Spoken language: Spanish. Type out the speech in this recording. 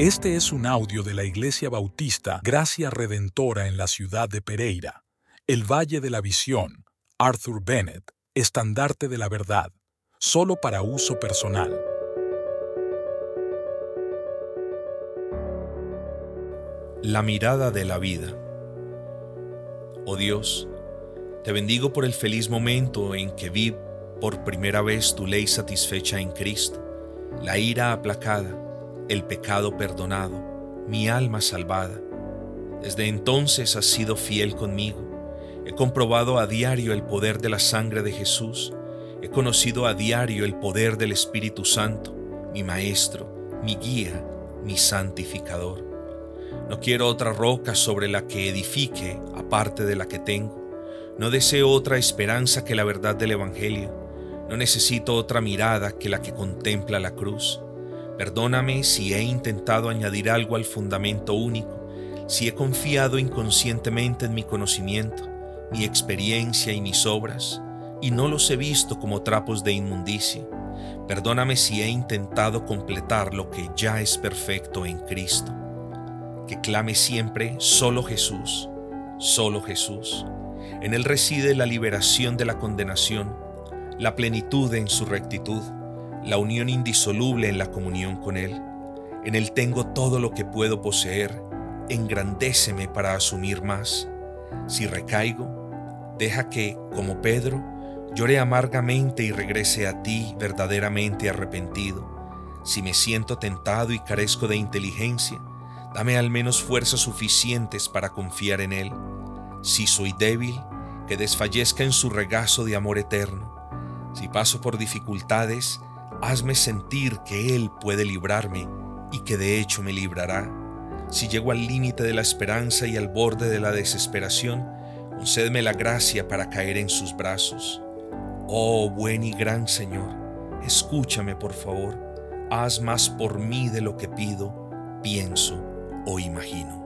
Este es un audio de la Iglesia Bautista Gracia Redentora en la ciudad de Pereira, el Valle de la Visión, Arthur Bennett, estandarte de la verdad, solo para uso personal. La mirada de la vida. Oh Dios, te bendigo por el feliz momento en que vi por primera vez tu ley satisfecha en Cristo, la ira aplacada, el pecado perdonado, mi alma salvada. Desde entonces has sido fiel conmigo. He comprobado a diario el poder de la sangre de Jesús. He conocido a diario el poder del Espíritu Santo, mi Maestro, mi guía, mi santificador. No quiero otra roca sobre la que edifique aparte de la que tengo. No deseo otra esperanza que la verdad del Evangelio. No necesito otra mirada que la que contempla la cruz. Perdóname si he intentado añadir algo al fundamento único, si he confiado inconscientemente en mi conocimiento, mi experiencia y mis obras, y no los he visto como trapos de inmundicia. Perdóname si he intentado completar lo que ya es perfecto en Cristo. Que clame siempre solo Jesús, solo Jesús. En Él reside la liberación de la condenación, la plenitud en su rectitud la unión indisoluble en la comunión con Él. En Él tengo todo lo que puedo poseer, engrandéceme para asumir más. Si recaigo, deja que, como Pedro, llore amargamente y regrese a ti verdaderamente arrepentido. Si me siento tentado y carezco de inteligencia, dame al menos fuerzas suficientes para confiar en Él. Si soy débil, que desfallezca en su regazo de amor eterno. Si paso por dificultades, Hazme sentir que Él puede librarme y que de hecho me librará. Si llego al límite de la esperanza y al borde de la desesperación, concédeme la gracia para caer en sus brazos. Oh buen y gran Señor, escúchame por favor, haz más por mí de lo que pido, pienso o imagino.